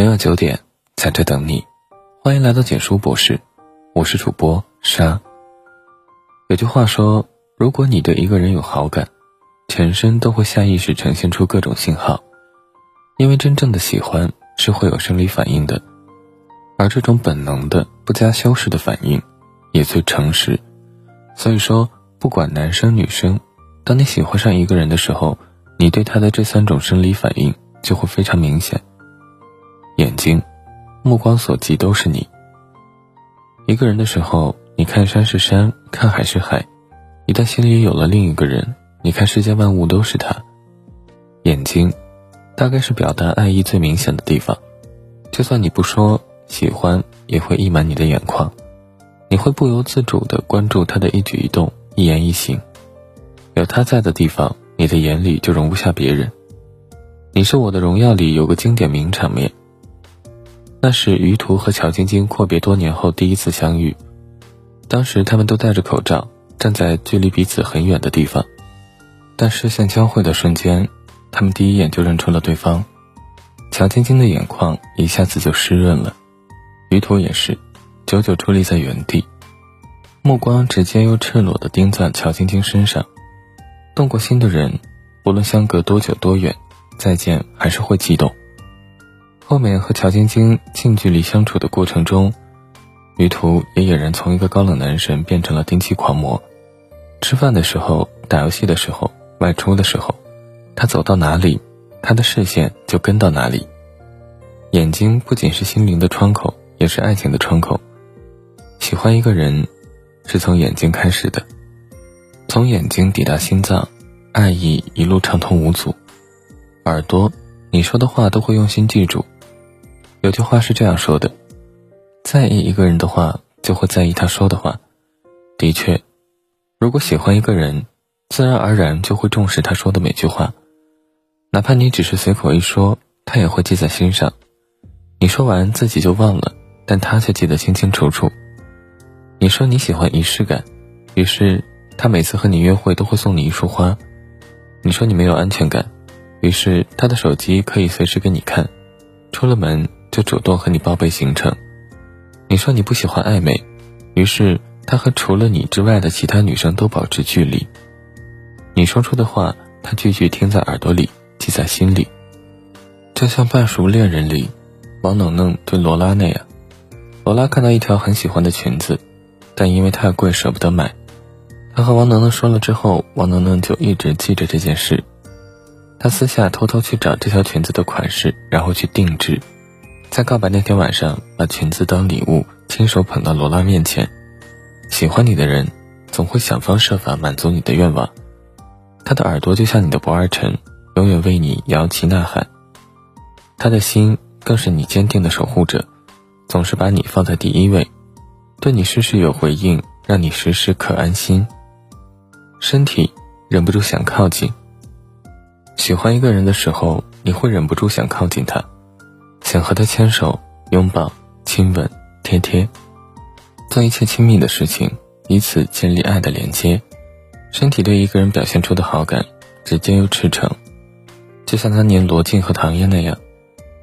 每晚九点，在这等你。欢迎来到简书博士，我是主播沙。有句话说，如果你对一个人有好感，全身都会下意识呈现出各种信号，因为真正的喜欢是会有生理反应的，而这种本能的、不加修饰的反应，也最诚实。所以说，不管男生女生，当你喜欢上一个人的时候，你对他的这三种生理反应就会非常明显。睛，目光所及都是你。一个人的时候，你看山是山，看海是海；一旦心里有了另一个人，你看世间万物都是他。眼睛，大概是表达爱意最明显的地方。就算你不说喜欢，也会溢满你的眼眶。你会不由自主地关注他的一举一动、一言一行。有他在的地方，你的眼里就容不下别人。你是我的荣耀里有个经典名场面。那是于途和乔晶晶阔别多年后第一次相遇，当时他们都戴着口罩，站在距离彼此很远的地方，但视线交汇的瞬间，他们第一眼就认出了对方。乔晶晶的眼眶一下子就湿润了，于途也是，久久伫立在原地，目光直接又赤裸地盯在乔晶晶身上。动过心的人，无论相隔多久多远，再见还是会激动。后面和乔晶晶近距离相处的过程中，于途也俨然从一个高冷男神变成了丁气狂魔。吃饭的时候、打游戏的时候、外出的时候，他走到哪里，他的视线就跟到哪里。眼睛不仅是心灵的窗口，也是爱情的窗口。喜欢一个人，是从眼睛开始的，从眼睛抵达心脏，爱意一路畅通无阻。耳朵，你说的话都会用心记住。有句话是这样说的：在意一个人的话，就会在意他说的话。的确，如果喜欢一个人，自然而然就会重视他说的每句话，哪怕你只是随口一说，他也会记在心上。你说完自己就忘了，但他却记得清清楚楚。你说你喜欢仪式感，于是他每次和你约会都会送你一束花。你说你没有安全感，于是他的手机可以随时给你看，出了门。就主动和你报备行程。你说你不喜欢暧昧，于是他和除了你之外的其他女生都保持距离。你说出的话，他句句听在耳朵里，记在心里。就像《半熟恋人》里，王能能对罗拉那样。罗拉看到一条很喜欢的裙子，但因为太贵舍不得买。他和王能能说了之后，王能能就一直记着这件事。他私下偷偷去找这条裙子的款式，然后去定制。在告白那天晚上，把裙子当礼物，亲手捧到罗拉面前。喜欢你的人，总会想方设法满足你的愿望。他的耳朵就像你的不二臣，永远为你摇旗呐喊。他的心更是你坚定的守护者，总是把你放在第一位，对你事事有回应，让你时时可安心。身体忍不住想靠近。喜欢一个人的时候，你会忍不住想靠近他。想和他牵手、拥抱、亲吻、贴贴，做一切亲密的事情，以此建立爱的连接。身体对一个人表现出的好感，直接又赤诚。就像当年罗晋和唐嫣那样，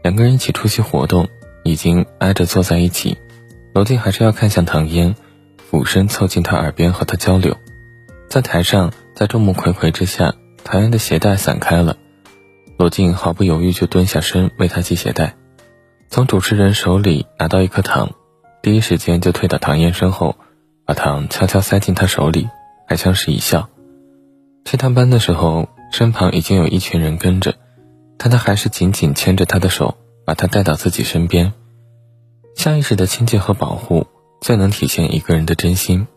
两个人一起出席活动，已经挨着坐在一起，罗晋还是要看向唐嫣，俯身凑近她耳边和她交流。在台上，在众目睽睽之下，唐嫣的鞋带散开了，罗晋毫不犹豫就蹲下身为她系鞋带。从主持人手里拿到一颗糖，第一时间就退到唐嫣身后，把糖悄悄塞进她手里，还相视一笑。去探班的时候，身旁已经有一群人跟着，但他还是紧紧牵着她的手，把她带到自己身边。下意识的亲近和保护，最能体现一个人的真心。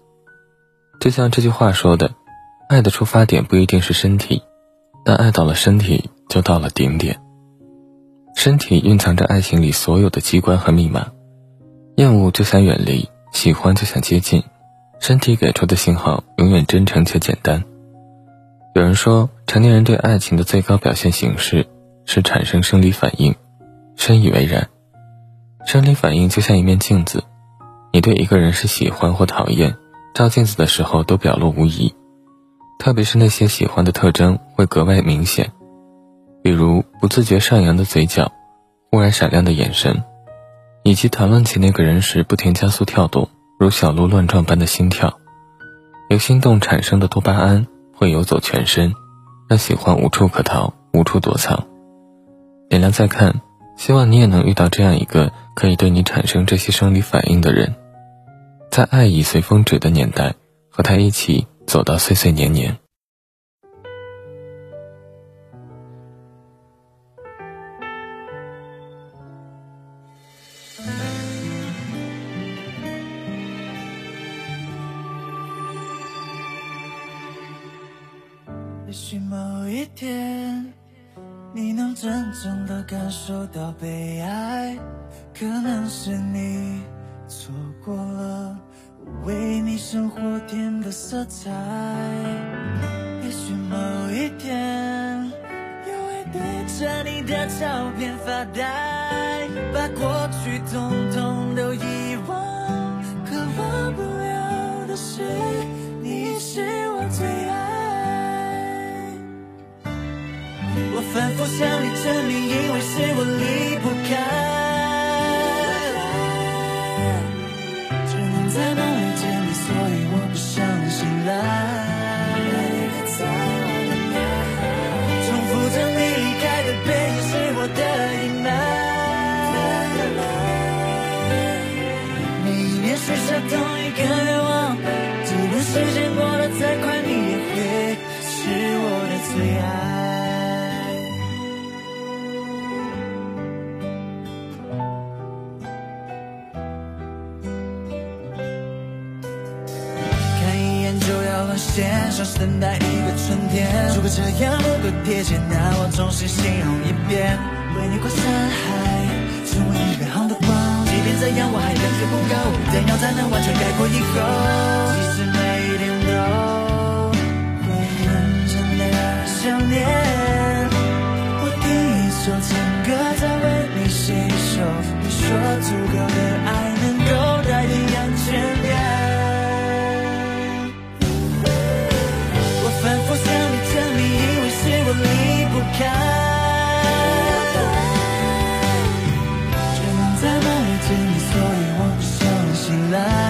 就像这句话说的：“爱的出发点不一定是身体，但爱到了身体，就到了顶点。”身体蕴藏着爱情里所有的机关和密码，厌恶就想远离，喜欢就想接近，身体给出的信号永远真诚且简单。有人说，成年人对爱情的最高表现形式是产生生理反应，深以为然。生理反应就像一面镜子，你对一个人是喜欢或讨厌，照镜子的时候都表露无遗，特别是那些喜欢的特征会格外明显。比如不自觉上扬的嘴角，忽然闪亮的眼神，以及谈论起那个人时不停加速跳动、如小鹿乱撞般的心跳，由心动产生的多巴胺会游走全身，让喜欢无处可逃、无处躲藏。点亮再看，希望你也能遇到这样一个可以对你产生这些生理反应的人，在爱已随风止的年代，和他一起走到岁岁年年。也许某一天，你能真正的感受到被爱，可能是你错过了为你生活添的色彩。也许某一天，又会对着你的照片发呆，把过去统统一个愿望，即便时间过得再快，你也会是我的最爱。看一眼就要沦陷，像是等待一个春天。如果这样不够贴切，那我重新形容一遍：为你跨山海，成为你远航的光。即便这样，我还远远不够，怎样才能完？起来。